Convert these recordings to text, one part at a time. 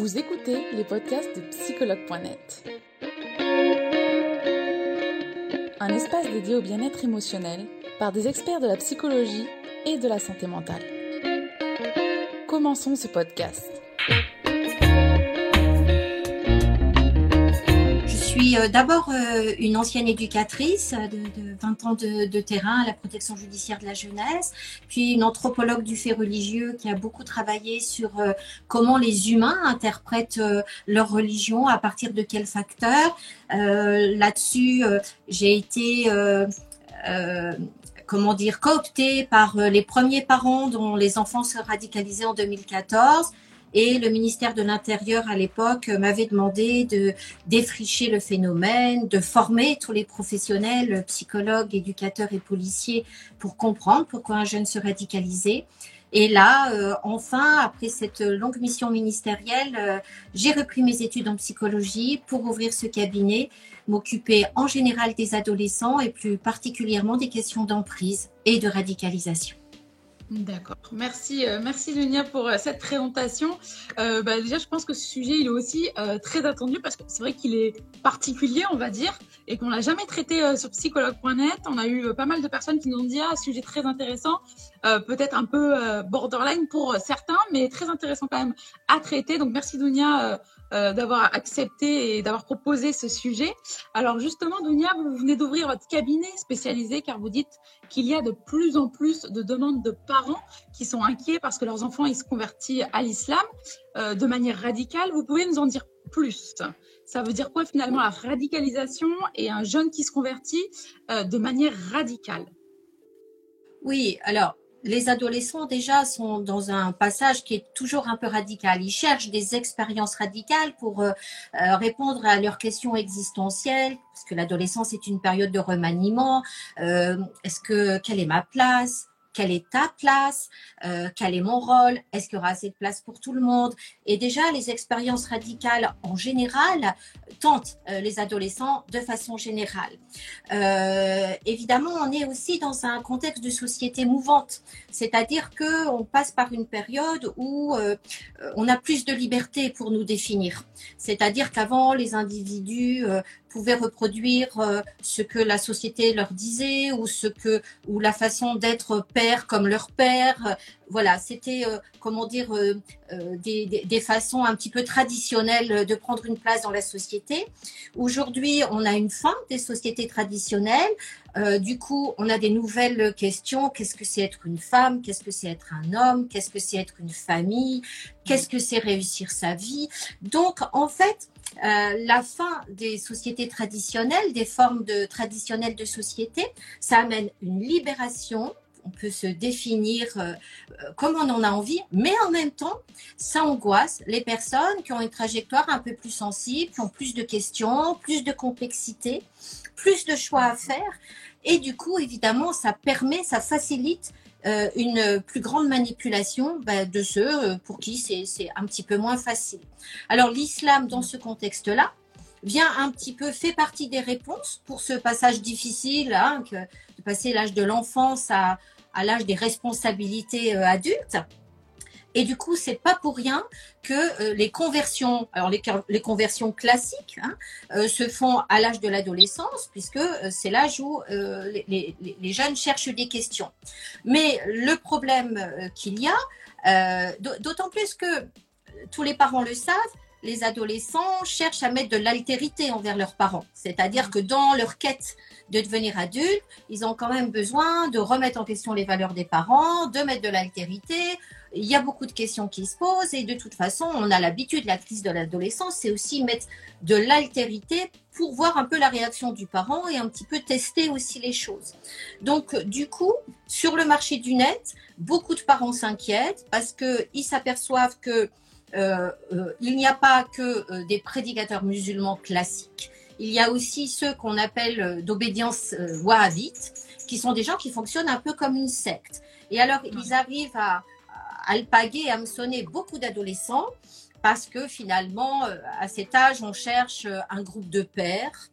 Vous écoutez les podcasts de psychologue.net. Un espace dédié au bien-être émotionnel par des experts de la psychologie et de la santé mentale. Commençons ce podcast. suis euh, d'abord euh, une ancienne éducatrice de, 20 ans de, terrain à la protection judiciaire de la jeunesse, puis une anthropologue du fait religieux qui a beaucoup travaillé sur euh, comment les humains interprètent leur religion, à partir de quels facteurs. Là-dessus, j'ai été comment dire, cooptée par les premiers parents dont les enfants se radicalisaient en 2014. Et le ministère de l'Intérieur à l'époque m'avait demandé de défricher le phénomène, de former tous les professionnels, psychologues, éducateurs et policiers pour comprendre pourquoi un jeune se radicalisait. Et là, euh, enfin, après cette longue mission ministérielle, euh, j'ai repris mes études en psychologie pour ouvrir ce cabinet, m'occuper en général des adolescents et plus particulièrement des questions d'emprise et de radicalisation. D'accord. Merci, euh, merci Dunia pour euh, cette présentation. Euh, bah, déjà, je pense que ce sujet il est aussi très attendu parce que c'est vrai qu'il est particulier, on va dire, et qu'on l'a jamais traité sur psychologue.net. On a eu pas mal de personnes qui nous ont dit ah, sujet très intéressant, peut-être un peu borderline pour certains, mais très intéressant quand même à traiter. Donc merci Dunia euh, d'avoir accepté et d'avoir proposé ce sujet. Alors justement, Dunia, vous venez d'ouvrir votre cabinet spécialisé car vous dites qu'il y a de plus en plus de demandes de parents qui sont inquiets parce que leurs enfants ils se convertissent à l'islam euh, de manière radicale. Vous pouvez nous en dire plus? Ça veut dire quoi finalement la radicalisation et un jeune qui se convertit euh, de manière radicale? Oui, alors les adolescents déjà sont dans un passage qui est toujours un peu radical. Ils cherchent des expériences radicales pour euh, euh, répondre à leurs questions existentielles, parce que l'adolescence est une période de remaniement. Euh, est-ce que quelle est ma place? Quelle est ta place, euh, quel est mon rôle, est-ce qu'il y aura assez de place pour tout le monde? Et déjà, les expériences radicales en général tentent euh, les adolescents de façon générale. Euh, évidemment, on est aussi dans un contexte de société mouvante, c'est-à-dire que on passe par une période où on a plus de liberté pour nous définir. C'est-à-dire qu'avant, les individus pouvaient reproduire ce que la société leur disait ou ce que ou la façon d'être comme leur père voilà, c'était, euh, comment dire, euh, euh, des, des, façons un petit peu traditionnelles de prendre une place dans la société. Aujourd'hui, on a une fin des sociétés traditionnelles. du coup, on a des nouvelles questions. Qu'est-ce que c'est être une femme? Qu'est-ce que c'est être un homme? Qu'est-ce que c'est être une famille? Qu'est-ce que c'est réussir sa vie? Donc, en fait, la fin des sociétés traditionnelles, des formes traditionnelles de société, ça amène une libération on peut se définir euh, euh, comme on en a envie, mais en même temps, ça angoisse les personnes qui ont une trajectoire un peu plus sensible, qui ont plus de questions, plus de complexité, plus de choix à faire. Et du coup, évidemment, ça permet, ça facilite euh, une plus grande manipulation bah, de ceux pour qui c'est un petit peu moins facile. Alors l'islam, dans ce contexte-là, vient un petit peu, fait partie des réponses pour ce passage difficile, hein, que, de passer l'âge de l'enfance à, l'âge des responsabilités euh, adultes. Et du coup, c'est pas pour rien que euh, les conversions, alors les, conversions classiques, hein, euh, se font à l'âge de l'adolescence, puisque c'est l'âge où les, jeunes cherchent des questions. Mais le problème qu'il y a, d'autant plus que tous les parents le savent, les adolescents cherchent à mettre de l'altérité envers leurs parents. C'est-à-dire que dans leur quête de devenir adultes, ils ont quand même besoin de remettre en question les valeurs des parents, de mettre de l'altérité. Il y a beaucoup de questions qui se posent et de toute façon, on a l'habitude, la crise de l'adolescence, c'est aussi mettre de l'altérité pour voir un peu la réaction du parent et un petit peu tester aussi les choses. Donc, du coup, sur le marché du net, beaucoup de parents s'inquiètent parce qu'ils s'aperçoivent que euh, euh, il n'y a pas que euh, des prédicateurs musulmans classiques. Il y a aussi ceux qu'on appelle d'obédience wahhabite, qui sont des gens qui fonctionnent un peu comme une secte. Et alors, ils arrivent à, alpaguer, à sonner beaucoup d'adolescents parce que finalement, à cet âge, on cherche un groupe de pères,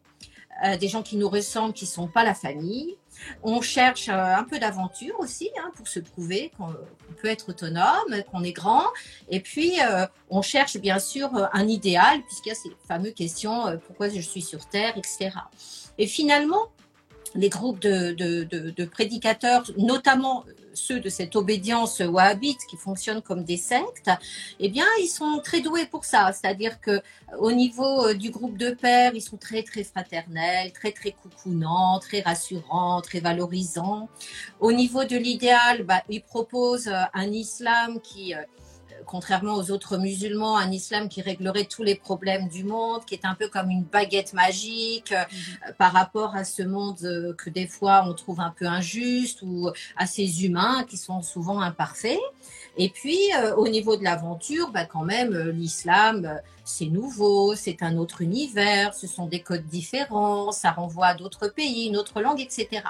euh, des gens qui nous ressemblent, qui ne sont pas la famille. On cherche euh, un peu d'aventure aussi hein, pour se prouver qu'on peut être autonome, qu'on est grand. Et puis, on cherche bien sûr un idéal, puisqu'il y a ces fameuses questions pourquoi je suis sur Terre, etc. Et finalement, les groupes de, de prédicateurs, notamment ceux de cette obédience wahhabite qui fonctionne comme des sectes, eh bien, ils sont très doués pour ça. C'est-à-dire que au niveau euh, du groupe de pères, ils sont très très fraternels, très très coucounants, très rassurants, très valorisants. Au niveau de l'idéal, bah, ils proposent euh, un islam qui euh, contrairement aux autres musulmans, un islam qui réglerait tous les problèmes du monde, qui est un peu comme une baguette magique euh, mhm. par rapport à ce monde euh, que des fois on trouve un peu injuste ou à ces humains qui sont souvent imparfaits. Et puis euh, au niveau de l'aventure, bah, quand même l'islam c'est nouveau, c'est un autre univers, ce sont des codes différents, ça renvoie à d'autres pays, une autre langue, etc.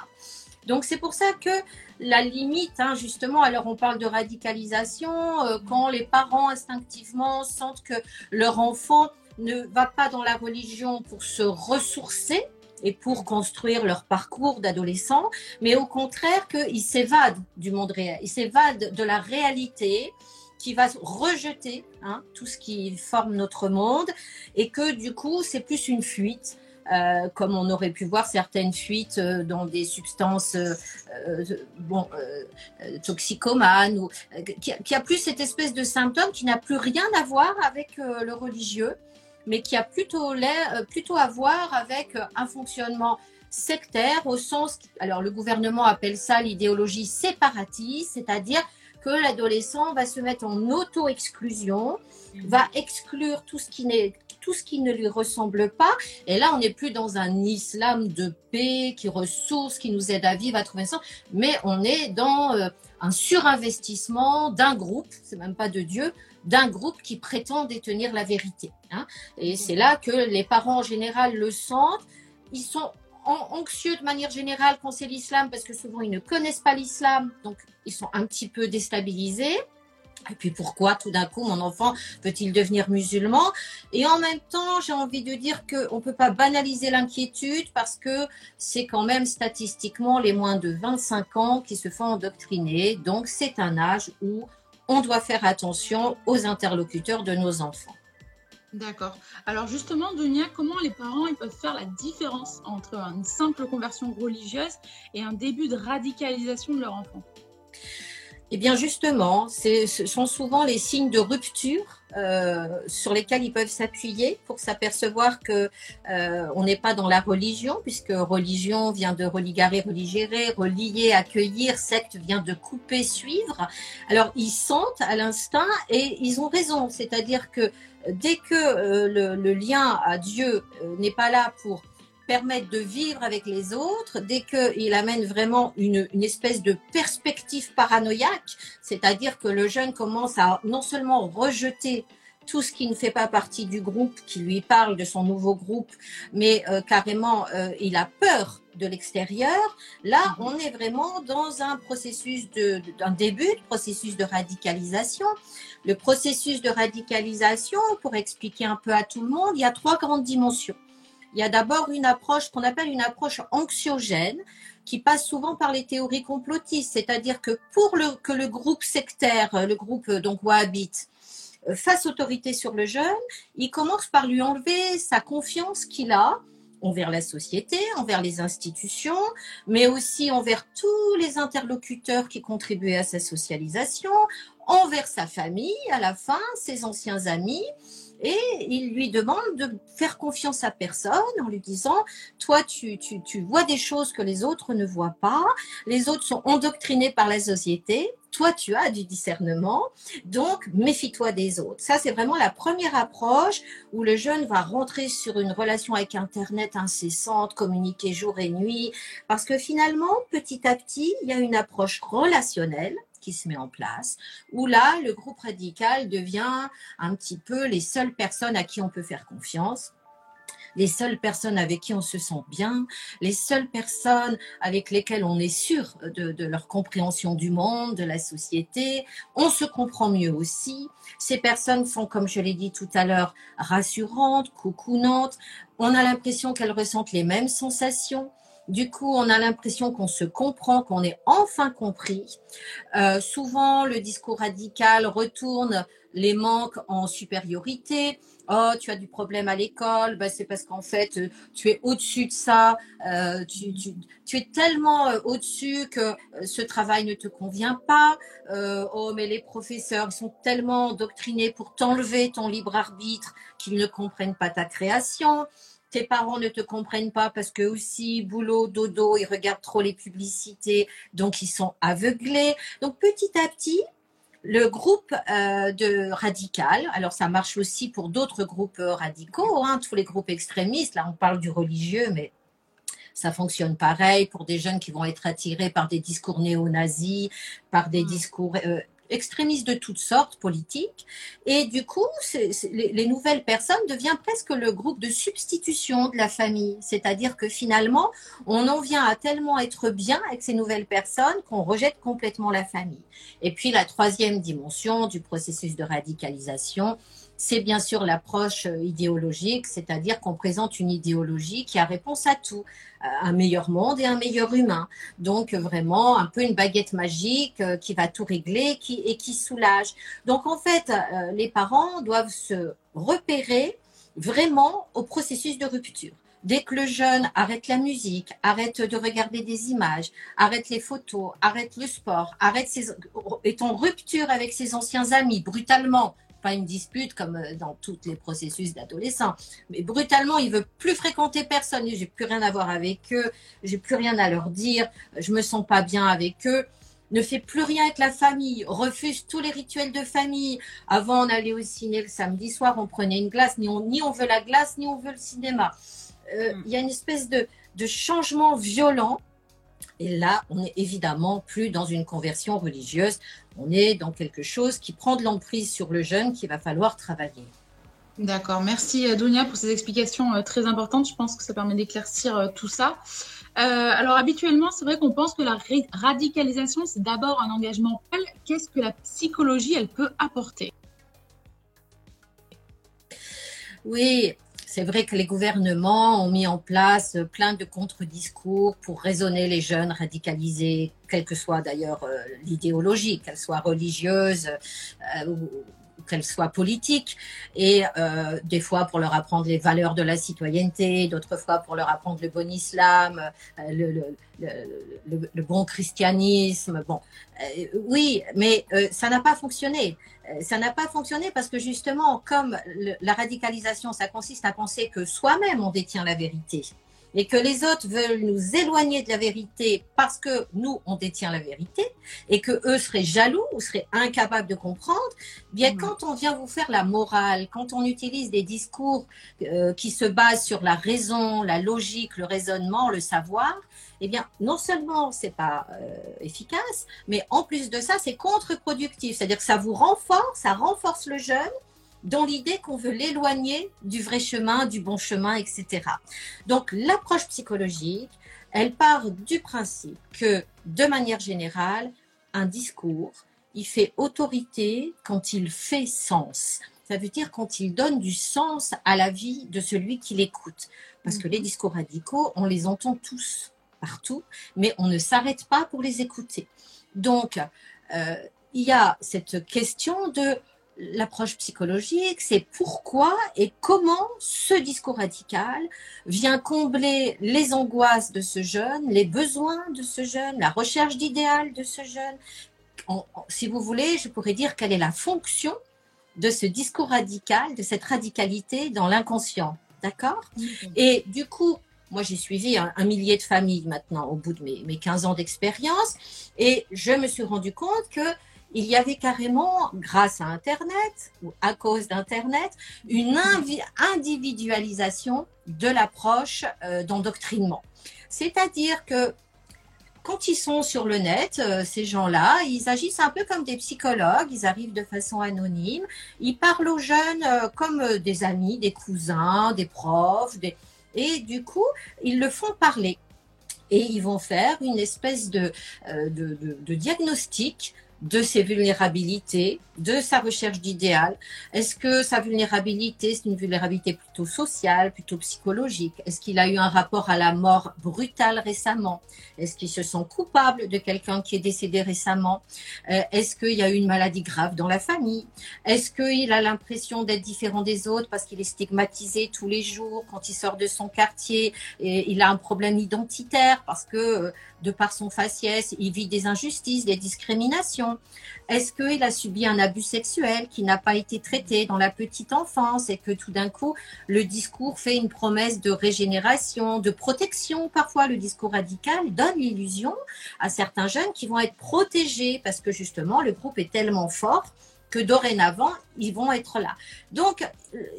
Donc c'est pour ça que la limite, hein, justement, alors on parle de radicalisation, euh, quand les parents instinctivement sentent que leur enfant ne va pas dans la religion pour se ressourcer et pour construire leur parcours d'adolescent, mais au contraire qu'ils s'évadent du monde réel, ils s'évadent de la réalité qui va rejeter hein, tout ce qui forme notre monde et que du coup c'est plus une fuite euh, comme on aurait pu voir certaines fuites euh, dans des substances euh, bon, toxicomanes, ou, qui, a plus cette espèce de symptôme qui n'a plus rien à voir avec le religieux, mais qui a plutôt, plutôt à voir avec un fonctionnement sectaire au sens, alors le gouvernement appelle ça l'idéologie séparatiste, c'est-à-dire que l'adolescent va se mettre en auto-exclusion, va exclure tout ce qui n'est tout ce qui ne lui ressemble pas. Et là, on n'est plus dans un islam de paix qui ressource, qui nous aide à vivre, à trouver ça, mais on est dans euh, un surinvestissement d'un groupe, c'est même pas de Dieu, d'un groupe qui prétend détenir la vérité. Hein. Et c'est là que les parents en général le sentent. Ils sont anxieux de manière générale quand c'est l'islam parce que souvent ils ne connaissent pas l'islam, donc ils sont un petit peu déstabilisés. Et puis pourquoi tout d'un coup mon enfant peut-il devenir musulman? Et en même temps, j'ai envie de dire qu'on ne peut pas banaliser l'inquiétude parce que c'est quand même statistiquement les moins de 25 ans qui se font endoctriner. Donc c'est un âge où on doit faire attention aux interlocuteurs de nos enfants. D'accord. Alors justement, Dunia, comment les parents ils peuvent faire la différence entre une simple conversion religieuse et un début de radicalisation de leur enfant? Eh bien justement, ce sont souvent les signes de rupture euh, sur lesquels ils peuvent s'appuyer pour s'apercevoir que euh, on n'est pas dans la religion, puisque religion vient de religarer, religérer, relier, accueillir, secte vient de couper, suivre. Alors ils sentent à l'instinct et ils ont raison, c'est-à-dire que dès que euh, le, lien à Dieu n'est pas là pour permettre de vivre avec les autres, dès qu'il amène vraiment une, espèce de perspective paranoïaque, c'est-à-dire que le jeune commence à non seulement rejeter tout ce qui ne fait pas partie du groupe, qui lui parle de son nouveau groupe, mais euh, carrément, euh, il a peur de l'extérieur. Là, mhm. on est vraiment dans un processus de, d'un début de processus de radicalisation. Le processus de radicalisation, pour expliquer un peu à tout le monde, il y a trois grandes dimensions il y a d'abord une approche qu'on appelle une approche anxiogène qui passe souvent par les théories complotistes, c'est-à-dire que pour le, que le groupe sectaire, le groupe donc wahhabite, euh, fasse autorité sur le jeune, il commence par lui enlever sa confiance qu'il a envers la société, envers les institutions, mais aussi envers tous les interlocuteurs qui contribuaient à sa socialisation, envers sa famille à la fin, ses anciens amis, et il lui demande de faire confiance à personne en lui disant, toi, tu, tu, tu vois des choses que les autres ne voient pas, les autres sont endoctrinés par la société, toi, tu as du discernement, donc méfie-toi des autres. Ça, c'est vraiment la première approche où le jeune va rentrer sur une relation avec Internet incessante, communiquer jour et nuit, parce que finalement, petit à petit, il y a une approche relationnelle qui se met en place, où là, le groupe radical devient un petit peu les seules personnes à qui on peut faire confiance. les seules personnes avec qui on se sent bien, les seules personnes avec lesquelles on est sûr de, leur compréhension du monde, de la société. On se comprend mieux aussi. Ces personnes sont, comme je l'ai dit tout à l'heure, rassurantes, coucounantes. On a l'impression qu'elles ressentent les mêmes sensations. Du coup, on a l'impression qu'on se comprend, qu'on est enfin compris. Euh, souvent, le discours radical retourne les manques en supériorité. Oh, tu as du problème à l'école, ben, c'est parce qu'en fait, euh, tu es au-dessus de ça, euh, tu, tu, es tellement au-dessus que ce travail ne te convient pas. oh, mais les professeurs sont tellement doctrinés pour t'enlever ton libre arbitre qu'ils ne comprennent pas ta création tes parents ne te comprennent pas parce que aussi boulot, dodo, ils regardent trop les publicités, donc ils sont aveuglés. Donc petit à petit, le groupe euh, de radical, alors ça marche aussi pour d'autres groupes radicaux, hein, tous les groupes extrémistes, là on parle du religieux, mais ça fonctionne pareil pour des jeunes qui vont être attirés par des discours néo-nazis, par des mmh. discours euh, extrémistes de toutes sortes politiques. Et du coup, les, nouvelles personnes deviennent presque le groupe de substitution de la famille. C'est-à-dire que finalement, on en vient à tellement être bien avec ces nouvelles personnes qu'on rejette complètement la famille. Et puis la troisième dimension du processus de radicalisation, c'est bien sûr l'approche euh, idéologique, c'est-à-dire qu'on présente une idéologie qui a réponse à tout, euh, un meilleur monde et un meilleur humain. Donc vraiment un peu une baguette magique euh, qui va tout régler et qui soulage. Donc en fait, les parents doivent se repérer vraiment au processus de rupture. Dès que le jeune arrête la musique, arrête de regarder des images, arrête les photos, arrête le sport, arrête est en rupture avec ses anciens amis brutalement, pas une dispute comme euh, dans tous les processus d'adolescents. Mais brutalement, il veut plus fréquenter personne. J'ai plus rien à voir avec eux. J'ai plus rien à leur dire. Je me sens pas bien avec eux. Ne fait plus rien avec la famille. Refuse tous les rituels de famille. Avant, on allait au ciné le samedi soir, on prenait une glace. Ni on, ni on veut la glace, ni on veut le cinéma. Euh, mm. Il y a une espèce de, de changement violent et là, on n'est évidemment plus dans une conversion religieuse, on est dans quelque chose qui prend de l'emprise sur le jeune qu'il va falloir travailler. D'accord, merci euh, Dunia pour ces explications euh, très importantes. Je pense que ça permet d'éclaircir euh, tout ça. alors habituellement, c'est vrai qu'on pense que la radicalisation, c'est d'abord un engagement. Qu'est-ce que la psychologie, elle peut apporter Oui, c'est vrai que les gouvernements ont mis en place plein de contre-discours pour raisonner les jeunes radicalisés, quelle que soit d'ailleurs euh, l'idéologie, qu'elle soit religieuse euh, ou qu'elle soit politique, et euh, des fois pour leur apprendre les valeurs de la citoyenneté, d'autres fois pour leur apprendre le bon islam, le, le, bon christianisme. Bon, oui, mais ça n'a pas fonctionné. Euh, ça n'a pas fonctionné parce que justement, comme la radicalisation, ça consiste à penser que soi-même on détient la vérité et que les autres veulent nous éloigner de la vérité parce que nous on détient la vérité et que eux seraient jaloux ou seraient incapables de comprendre, bien mmh. quand on vient vous faire la morale, quand on utilise des discours euh, qui se basent sur la raison, la logique, le raisonnement, le savoir, eh bien, non seulement c'est pas euh, efficace, mais en plus de ça, c'est contre-productif. C'est-à-dire que ça vous renforce, ça renforce le jeune dans l'idée qu'on veut l'éloigner du vrai chemin, du bon chemin, etc. Donc, l'approche psychologique, elle part du principe que, de manière générale, un discours, il fait autorité quand il fait sens. Ça veut dire quand il donne du sens à la vie de celui qui l'écoute. Parce que les discours radicaux, on les entend tous partout, mais on ne s'arrête pas pour les écouter. Donc, euh, il y a cette question de l'approche psychologique, c'est pourquoi et comment ce discours radical vient combler les angoisses de ce jeune, les besoins de ce jeune, la recherche d'idéal de ce jeune. si vous voulez, je pourrais dire quelle est la fonction de ce discours radical, de cette radicalité dans l'inconscient. D'accord? Et du coup, moi, j'ai suivi un, millier de familles maintenant au bout de mes, mes 15 ans d'expérience et je me suis rendu compte que il y avait carrément, grâce à Internet ou à cause d'Internet, une individualisation de l'approche euh, d'endoctrinement. C'est-à-dire que quand ils sont sur le net, euh, ces gens-là, ils agissent un peu comme des psychologues, ils arrivent de façon anonyme, ils parlent aux jeunes euh, comme des amis, des cousins, des profs, et du coup, ils le font parler. Et ils vont faire une espèce de, de diagnostic de ses vulnérabilités, de sa recherche d'idéal. Est-ce que sa vulnérabilité, c'est une vulnérabilité plutôt sociale, plutôt psychologique? Est-ce qu'il a eu un rapport à la mort brutale récemment? Est-ce qu'il se sent coupable de quelqu'un qui est décédé récemment? Euh, Est-ce qu'il y a eu une maladie grave dans la famille? Est-ce qu'il a l'impression d'être différent des autres parce qu'il est stigmatisé tous les jours quand il sort de son quartier et il a un problème identitaire parce que euh, de par son faciès, il vit des injustices, des discriminations? Est-ce qu'il a subi un abus sexuel qui n'a pas été traité dans la petite enfance et que tout d'un coup, le discours fait une promesse de régénération, de protection Parfois, le discours radical donne l'illusion à certains jeunes qui vont être protégés parce que justement, le groupe est tellement fort que dorénavant, ils vont être là. Donc,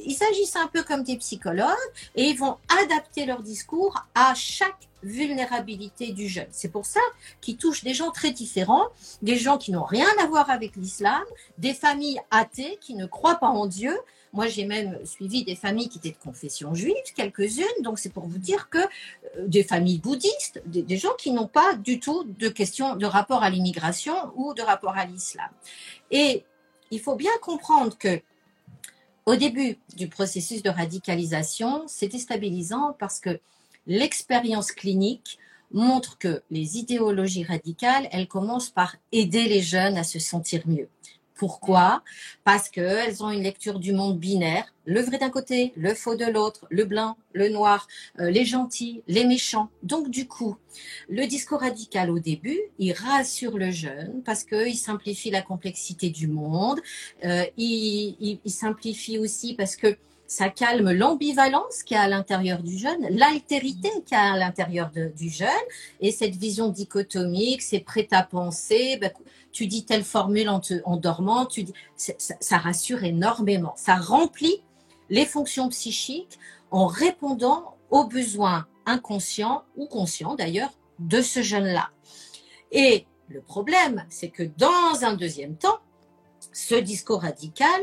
ils s'agissent un peu comme des psychologues et ils vont adapter leur discours à chaque vulnérabilité du jeune. C'est pour ça qu'ils touchent des gens très différents, des gens qui n'ont rien à voir avec l'islam, des familles athées qui ne croient pas en Dieu. Moi, j'ai même suivi des familles qui étaient de confession juive, quelques-unes. Donc, c'est pour vous dire que euh, des familles bouddhistes, des, gens qui n'ont pas du tout de question de rapport à l'immigration ou de rapport à l'islam. Et il faut bien comprendre que au début du processus de radicalisation, c'est déstabilisant parce que l'expérience clinique montre que les idéologies radicales, elles commencent par aider les jeunes à se sentir mieux. Pourquoi? Parce qu'elles ont une lecture du monde binaire, le vrai d'un côté, le faux de l'autre, le blanc, le noir, euh, les gentils, les méchants. Donc du coup, le discours radical au début, il rassure le jeune parce qu'il simplifie la complexité du monde, euh, il, il simplifie aussi parce que ça calme l'ambivalence qu'il y a à l'intérieur du jeune, l'altérité qu'il y a à l'intérieur du jeune, et cette vision dichotomique, c'est prêt à penser, ben, tu dis telle formule en, en dormant, tu dis, ça, rassure énormément, ça remplit les fonctions psychiques en répondant aux besoins inconscients ou conscients d'ailleurs de ce jeune-là. Et le problème, c'est que dans un deuxième temps, ce discours radical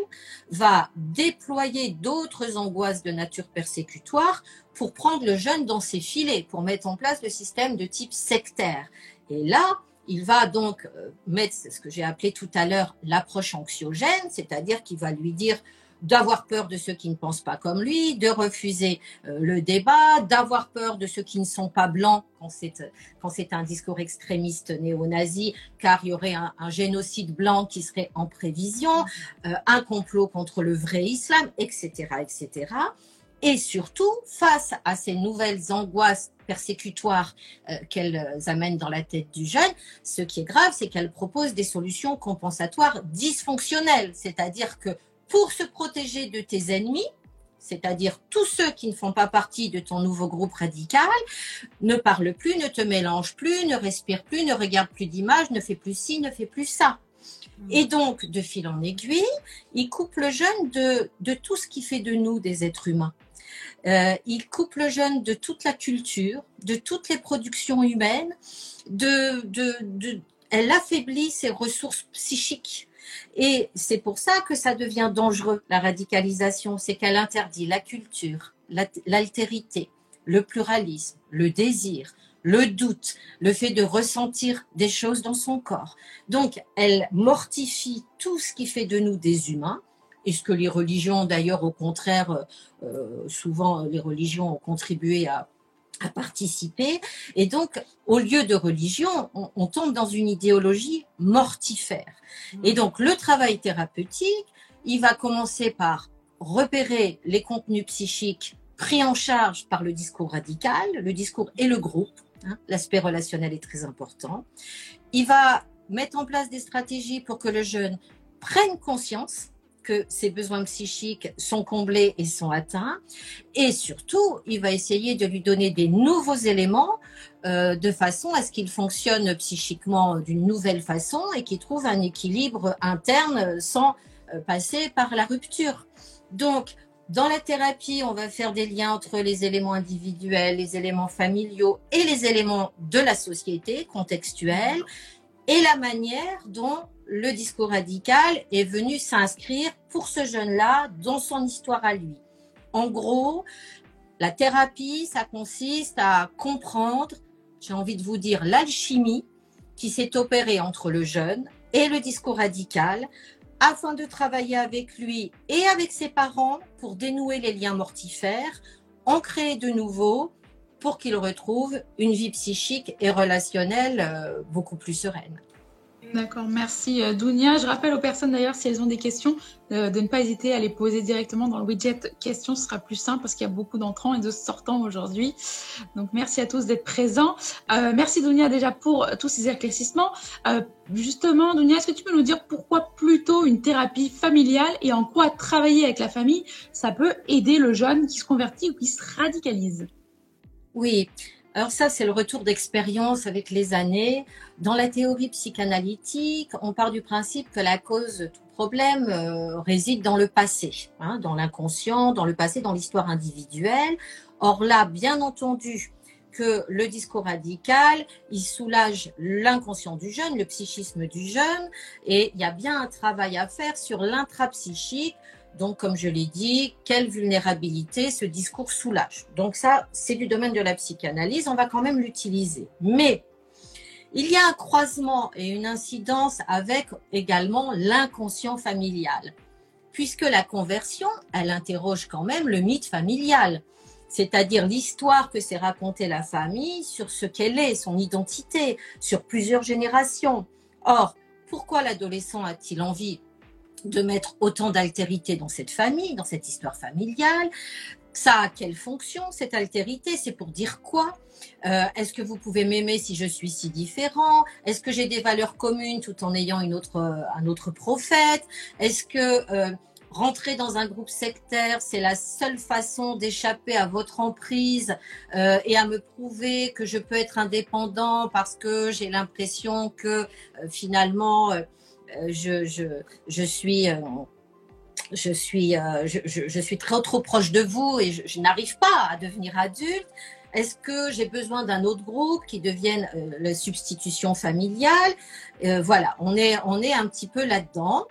va déployer d'autres angoisses de nature persécutoire pour prendre le jeune dans ses filets, pour mettre en place le système de type sectaire. Et là, il va donc euh, mettre ce que j'ai appelé tout à l'heure l'approche anxiogène, c'est-à-dire qu'il va lui dire d'avoir peur de ceux qui ne pensent pas comme lui, de refuser euh, le débat, d'avoir peur de ceux qui ne sont pas blancs quand c'est quand c'est un discours extrémiste néo-nazi, car il y aurait un, génocide blanc qui serait en prévision, euh, un complot contre le vrai islam, etc., etc. Et surtout, face à ces nouvelles angoisses persécutoires euh, qu'elles amènent dans la tête du jeune, ce qui est grave, c'est qu'elles proposent des solutions compensatoires dysfonctionnelles, c'est-à-dire que pour se protéger de tes ennemis, c'est-à-dire tous ceux qui ne font pas partie de ton nouveau groupe radical, ne parle plus, ne te mélange plus, ne respire plus, ne regarde plus d'images, ne fait plus ci, ne fait plus ça. Et donc, de fil en aiguille, il coupe le jeune de, de tout ce qui fait de nous des êtres humains. Euh, il coupe le jeune de toute la culture, de toutes les productions humaines, de, de, de elle affaiblit ses ressources psychiques. Et c'est pour ça que ça devient dangereux, la radicalisation, c'est qu'elle interdit la culture, l'altérité, le pluralisme, le désir, le doute, le fait de ressentir des choses dans son corps. Donc, elle mortifie tout ce qui fait de nous des humains, et ce que les religions, d'ailleurs, au contraire, euh, souvent les religions ont contribué à, à participer. Et donc, au lieu de religion, on, tombe dans une idéologie mortifère. Et donc, le travail thérapeutique, il va commencer par repérer les contenus psychiques pris en charge par le discours radical, le discours et le groupe. Hein, L'aspect relationnel est très important. Il va mettre en place des stratégies pour que le jeune prenne conscience que ses besoins psychiques sont comblés et sont atteints. Et surtout, il va essayer de lui donner des nouveaux éléments euh, de façon à ce qu'il fonctionne psychiquement d'une nouvelle façon et qu'il trouve un équilibre interne sans euh, passer par la rupture. Donc, Dans la thérapie, on va faire des liens entre les éléments individuels, les éléments familiaux et les éléments de la société contextuelle et la manière dont le discours radical est venu s'inscrire pour ce jeune-là dans son histoire à lui. En gros, la thérapie, ça consiste à comprendre, j'ai envie de vous dire, l'alchimie qui s'est opérée entre le jeune et le discours radical afin de travailler avec lui et avec ses parents pour dénouer les liens mortifères, en créer de nouveaux pour qu'il retrouve une vie psychique et relationnelle euh, beaucoup plus sereine. D'accord, merci euh, Dounia. Je rappelle aux personnes d'ailleurs, si elles ont des questions, euh, de ne pas hésiter à les poser directement dans le widget questions. Ce sera plus simple parce qu'il y a beaucoup d'entrants et de sortants aujourd'hui. Donc merci à tous d'être présents. Euh, merci Dounia déjà pour tous ces éclaircissements. justement, Dounia, est-ce que tu peux nous dire pourquoi plutôt une thérapie familiale et en quoi travailler avec la famille, ça peut aider le jeune qui se convertit ou qui se radicalise? Oui, alors ça, c'est le retour d'expérience avec les années. Dans la théorie psychanalytique, on part du principe que la cause de tout problème euh, réside dans le passé, hein, dans l'inconscient, dans le passé, dans l'histoire individuelle. Or là, bien entendu, que le discours radical, il soulage l'inconscient du jeune, le psychisme du jeune, et il y a bien un travail à faire sur l'intrapsychique donc, comme je l'ai dit, quelle vulnérabilité ce discours soulage. Donc ça, c'est du domaine de la psychanalyse, on va quand même l'utiliser. Mais il y a un croisement et une incidence avec également l'inconscient familial, puisque la conversion, elle interroge quand même le mythe familial, c'est-à-dire l'histoire que s'est racontée la famille sur ce qu'elle est, son identité, sur plusieurs générations. Or, pourquoi l'adolescent a-t-il envie de mettre autant d'altérité dans cette famille, dans cette histoire familiale. Ça a quelle fonction cette altérité? C'est pour dire quoi? Euh, Est-ce que vous pouvez m'aimer si je suis si différent? Est-ce que j'ai des valeurs communes tout en ayant une autre, un autre prophète? Est-ce que euh, rentrer dans un groupe sectaire, c'est la seule façon d'échapper à votre emprise euh, et à me prouver que je peux être indépendant parce que j'ai l'impression que finalement euh, euh, je suis, euh, je, suis trop, proche de vous et je, n'arrive pas à devenir adulte. Est-ce que j'ai besoin d'un autre groupe qui devienne la substitution familiale? Voilà, on est, un petit peu là-dedans.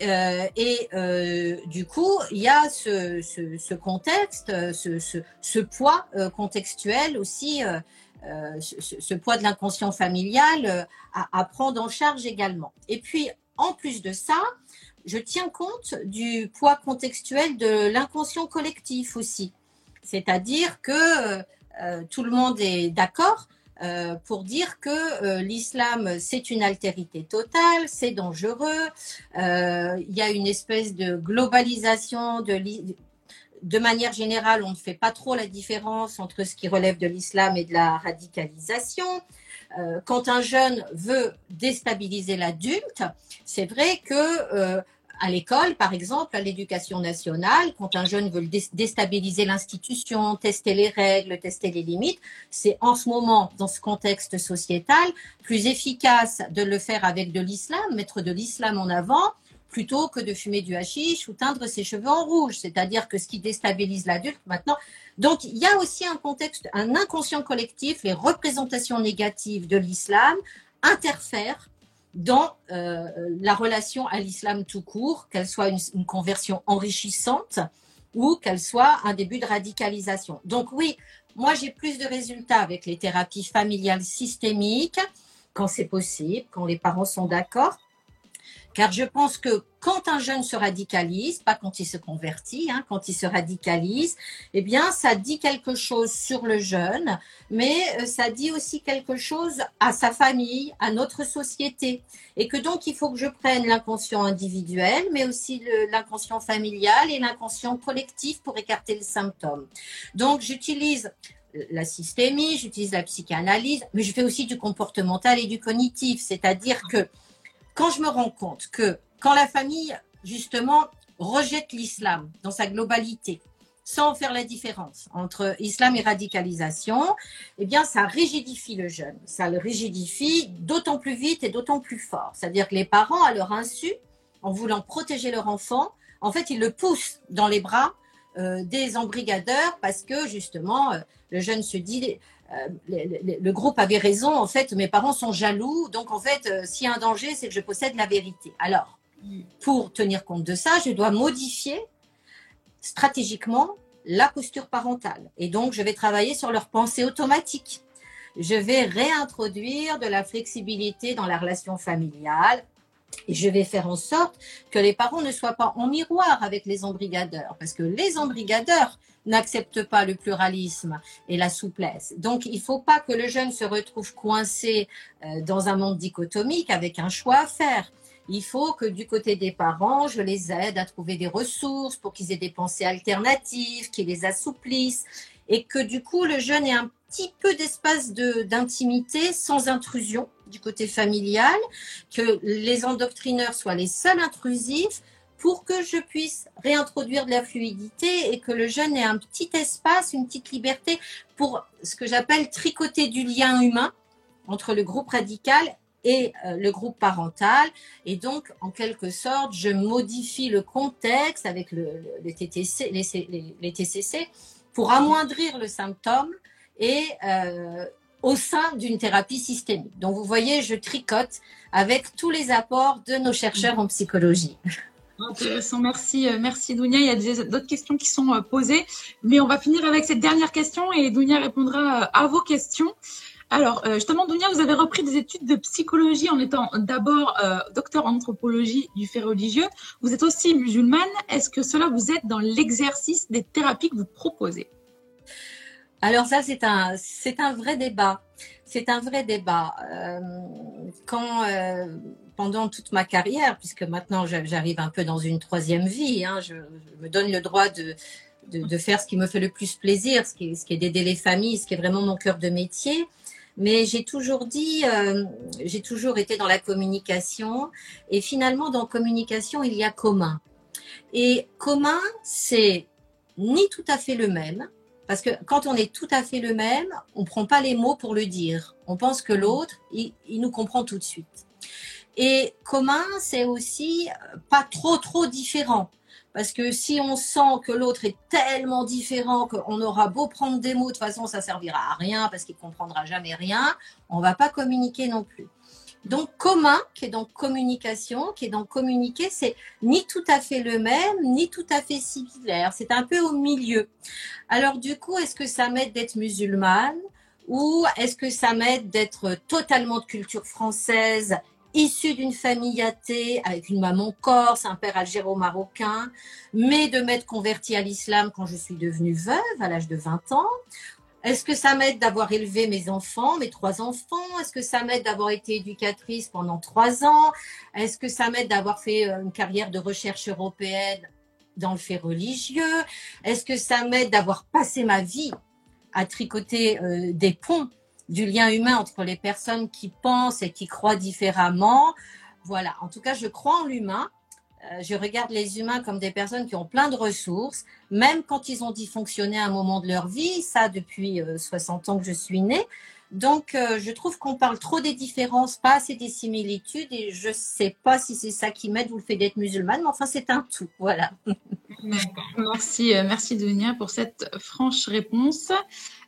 et du coup, il y a ce, contexte, ce poids contextuel aussi euh, ce, poids de l'inconscient familial euh, à, prendre en charge également. Et puis, en plus de ça, je tiens compte du poids contextuel de l'inconscient collectif aussi. C'est-à-dire que euh, tout le monde est d'accord pour dire que l'islam, c'est une altérité totale, c'est dangereux. Il y a une espèce de globalisation de de manière générale, on ne fait pas trop la différence entre ce qui relève de l'islam et de la radicalisation. Euh, quand un jeune veut déstabiliser l'adulte, c'est vrai que euh, à l'école, par exemple, à l'éducation nationale, quand un jeune veut déstabiliser l'institution, tester les règles, tester les limites, c'est en ce moment, dans ce contexte sociétal, plus efficace de le faire avec de l'islam, mettre de l'islam en avant, plutôt que de fumer du hashish ou teindre ses cheveux en rouge. C'est-à-dire que ce qui déstabilise l'adulte maintenant. Donc, il y a aussi un contexte, un inconscient collectif, les représentations négatives de l'islam interfèrent dans euh, la relation à l'islam tout court, qu'elle soit une, conversion enrichissante ou qu'elle soit un début de radicalisation. Donc oui, moi j'ai plus de résultats avec les thérapies familiales systémiques quand c'est possible, quand les parents sont d'accord, car je pense que quand un jeune se radicalise, pas quand il se convertit, hein, quand il se radicalise, eh bien, ça dit quelque chose sur le jeune, mais euh, ça dit aussi quelque chose à sa famille, à notre société. Et que donc, il faut que je prenne l'inconscient individuel, mais aussi l'inconscient familial et l'inconscient collectif pour écarter les symptômes. Donc, j'utilise la systémie, j'utilise la psychanalyse, mais je fais aussi du comportemental et du cognitif, c'est-à-dire que quand je me rends compte que quand la famille, justement, rejette l'islam dans sa globalité, sans faire la différence entre islam et radicalisation, eh bien, ça rigidifie le jeune. Ça le rigidifie d'autant plus vite et d'autant plus fort. C'est-à-dire que les parents, à leur insu, en voulant protéger leur enfant, en fait, il le pousse dans les bras des embrigadeurs parce que justement, le jeune se dit, le, groupe avait raison, en fait, mes parents sont jaloux, donc en fait, s'il y a un danger, c'est que je possède la vérité. Alors, pour tenir compte de ça, je dois modifier stratégiquement la posture parentale. Et donc, je vais travailler sur leur pensée automatique. Je vais réintroduire de la flexibilité dans la relation familiale. Et je vais faire en sorte que les parents ne soient pas en miroir avec les embrigadeurs, parce que les embrigadeurs n'acceptent pas le pluralisme et la souplesse. Donc, il ne faut pas que le jeune se retrouve coincé euh, dans un monde dichotomique avec un choix à faire. Il faut que du côté des parents, je les aide à trouver des ressources pour qu'ils aient des pensées alternatives, qu'ils les assouplissent et que du coup le jeune ait un petit peu d'espace d'intimité sans intrusion du côté familial, que les endoctrineurs soient les seuls intrusifs pour que je puisse réintroduire de la fluidité et que le jeune ait un petit espace, une petite liberté pour ce que j'appelle tricoter du lien humain entre le groupe radical et euh, le groupe parental. Et donc, en quelque sorte, je modifie le contexte avec le, TTC, les, TCC pour amoindrir le symptôme et euh, au sein d'une thérapie systémique. Donc, vous voyez, je tricote avec tous les apports de nos chercheurs en psychologie. Intéressant, merci, euh, merci Dounia. Il y a d'autres questions qui sont posées, mais on va finir avec cette dernière question et Dounia répondra à vos questions. Alors, euh, justement, Dunia, vous avez repris des études de psychologie en étant d'abord euh, docteur en anthropologie du fait religieux. Vous êtes aussi musulmane. Est-ce que cela vous aide dans l'exercice des thérapies que vous proposez? Alors ça, c'est un, c'est un vrai débat. C'est un vrai débat. Euh, quand pendant toute ma carrière, puisque maintenant j'arrive un peu dans une troisième vie, hein, je, me donne le droit de, de, faire ce qui me fait le plus plaisir, ce qui, ce qui est d'aider les familles, ce qui est vraiment mon cœur de métier. Mais j'ai toujours dit, euh, j'ai toujours été dans la communication. Et finalement, dans communication, il y a commun. Et commun, c'est ni tout à fait le même, parce que quand on est tout à fait le même, on prend pas les mots pour le dire. On pense que l'autre, il, nous comprend tout de suite. Et commun, c'est aussi pas trop trop différent. Parce que si on sent que l'autre est tellement différent qu'on aura beau prendre des mots, de toute façon, ça servira à rien parce qu'il comprendra jamais rien, on va pas communiquer non plus. Donc, commun, qui est donc communication, qui est donc communiquer, c'est ni tout à fait le même, ni tout à fait similaire. C'est un peu au milieu. Alors, du coup, est-ce que ça m'aide d'être musulmane ou est-ce que ça m'aide d'être totalement de culture française issue d'une famille athée, avec une maman corse, un père algéro-marocain, mais de m'être convertie à l'islam quand je suis devenue veuve à l'âge de 20 ans. Est-ce que ça m'aide d'avoir élevé mes enfants, mes trois enfants? Est-ce que ça m'aide d'avoir été éducatrice pendant trois ans? Est-ce que ça m'aide d'avoir fait euh, une carrière de recherche européenne dans le fait religieux? Est-ce que ça m'aide d'avoir passé ma vie à tricoter euh, des ponts du lien humain entre les personnes qui pensent et qui croient différemment? Voilà, en tout cas, je crois en l'humain. Euh, je regarde les humains comme des personnes qui ont plein de ressources, même quand ils ont dysfonctionné à un moment de leur vie, ça depuis 60 euh, ans que je suis née. Donc, euh, je trouve qu'on parle trop des différences, pas assez des similitudes, et je ne sais pas si c'est ça qui m'aide ou le fait d'être musulmane, mais enfin, c'est un tout. Voilà. Merci, merci Dunia pour cette franche réponse.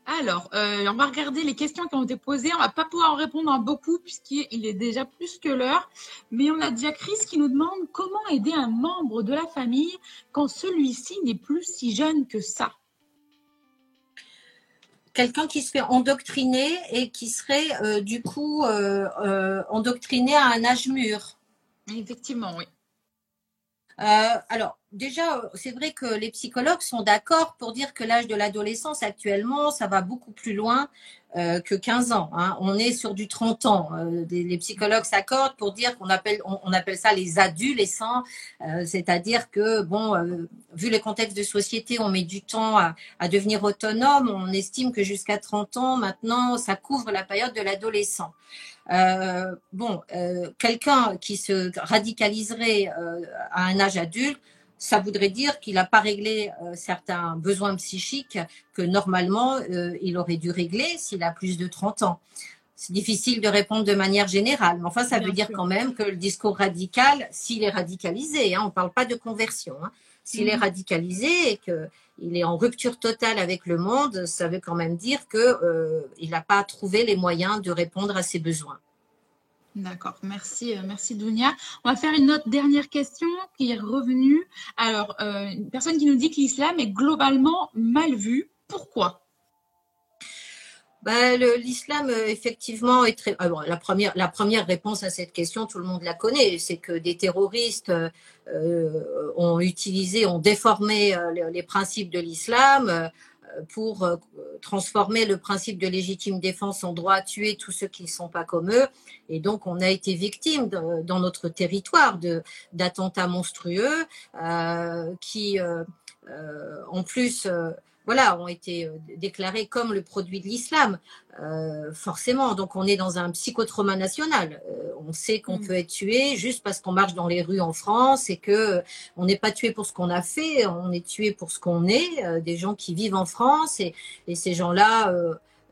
Alors, euh, on va regarder les questions qui ont été posées. On va pas pouvoir en répondre à beaucoup puisqu'il est déjà plus que l'heure. Mais on a déjà Chris qui nous demande comment aider un membre de la famille quand celui-ci n'est plus si jeune que ça. Quelqu'un qui se fait endoctriner et qui serait euh, du coup euh, endoctriné à un âge mûr. Effectivement, oui. alors, déjà, euh, c'est vrai que les psychologues sont d'accord pour dire que l'âge de l'adolescence actuellement, ça va beaucoup plus loin euh, que 15 ans. Hein. On est sur du 30 ans. Euh, les psychologues s'accordent pour dire qu'on appelle, on, appelle ça les adolescents, c'est-à-dire que, bon, vu les contextes de société, on met du temps à, à devenir autonome. On estime que jusqu'à 30 ans, maintenant, ça couvre la période de l'adolescent. bon, quelqu'un qui se radicaliserait à un âge adulte, ça voudrait dire qu'il n'a pas réglé euh, certains besoins psychiques que normalement euh, il aurait dû régler s'il a plus de 30 ans. c'est difficile de répondre de manière générale. Mais enfin, ça veut dire quand même que le discours radical, s'il est radicalisé, hein, on ne parle pas de conversion, hein, s'il est mhm. radicalisé et qu'il est en rupture totale avec le monde, ça veut quand même dire qu'il euh, n'a pas trouvé les moyens de répondre à ses besoins. D'accord, merci, euh, merci Dounia. On va faire une autre dernière question qui est revenue. Alors, euh, une personne qui nous dit que l'islam est globalement mal vu. Pourquoi? Bah, L'islam, euh, effectivement, est très. Ah la, première, réponse à cette question, tout le monde la connaît, c'est que des terroristes ont utilisé, ont déformé les, principes de l'islam pour transformer le principe de légitime défense en droit à tuer tous ceux qui ne sont pas comme eux. Et donc, on a été victime dans notre territoire d'attentats monstrueux qui, en plus, voilà, ont été euh, déclarés comme le produit de l'islam, euh, forcément. Donc on est dans un psychotrauma national. Euh, on sait qu'on mm. peut être tué juste parce qu'on marche dans les rues en France et que on n'est pas tué pour ce qu'on a fait, on est tué pour ce qu'on est. des gens qui vivent en France et, ces gens-là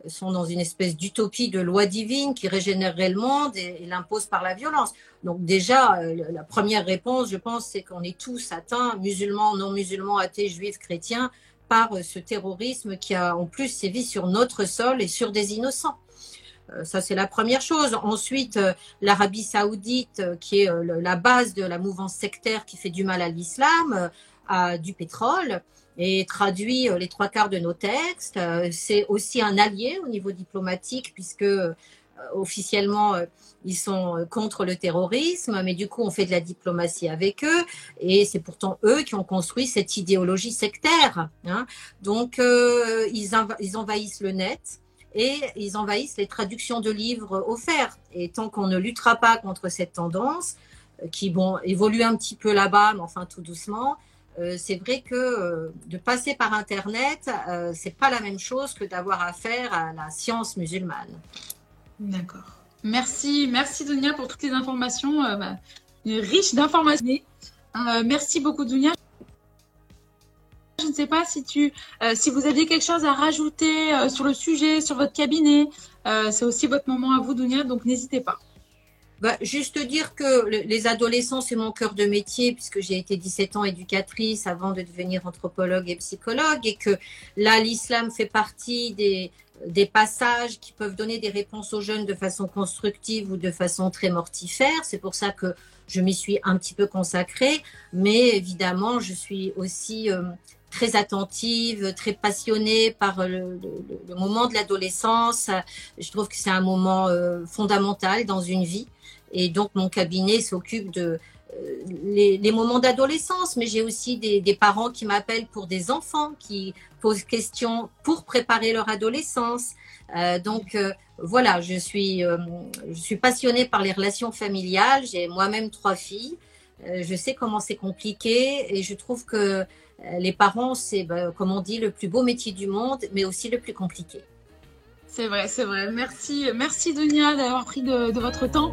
sont dans une espèce d'utopie de loi divine qui régénérerait le monde et, et l'impose par la violence. Donc déjà, la première réponse, je pense, c'est qu'on est tous atteints, musulmans, non musulmans, athées, juifs, chrétiens, par euh, ce terrorisme qui a en plus sévi sur notre sol et sur des innocents. Euh, ça, c'est la première chose. Ensuite, euh, l'Arabie saoudite, qui est la base de la mouvance sectaire qui fait du mal à l'islam, a du pétrole et traduit les trois quarts de nos textes. C'est aussi un allié au niveau diplomatique, puisque officiellement, ils sont euh, contre le terrorisme, mais du coup, on fait de la diplomatie avec eux, et c'est pourtant eux qui ont construit cette idéologie sectaire. Hein. Donc, euh, ils, ils envahissent le net et ils envahissent les traductions de livres offerts. Et tant qu'on ne luttera pas contre cette tendance, euh, qui bon évolue un petit peu là-bas, mais enfin tout doucement, c'est vrai que de passer par Internet, c'est pas la même chose que d'avoir affaire à la science musulmane. D'accord. Merci, merci Dunia pour toutes les informations, euh, bah, riches d'informations. Euh, merci beaucoup Dunia. Je ne sais pas si tu, euh, si vous aviez quelque chose à rajouter sur le sujet, sur votre cabinet. c'est aussi votre moment à vous Dunia, donc n'hésitez pas. Bah, juste dire que les adolescents, c'est mon cœur de métier, puisque j'ai été 17 ans éducatrice avant de devenir anthropologue et psychologue, et que là, l'islam fait partie des, des passages qui peuvent donner des réponses aux jeunes de façon constructive ou de façon très mortifère. C'est pour ça que je m'y suis un petit peu consacrée, mais évidemment, je suis aussi euh, très attentive, très passionnée par le, moment de l'adolescence. Je trouve que c'est un moment euh, fondamental dans une vie. Et donc, mon cabinet s'occupe de, euh, les, moments d'adolescence, mais j'ai aussi des, parents qui m'appellent pour des enfants qui posent questions pour préparer leur adolescence. Euh, donc euh, voilà, je suis, je suis passionnée par les relations familiales. J'ai moi-même trois filles. je sais comment c'est compliqué et je trouve que les parents, c'est, ben, comme on dit, le plus beau métier du monde, mais aussi le plus compliqué. C'est vrai, c'est vrai. Merci, merci Dunia d'avoir pris de votre temps.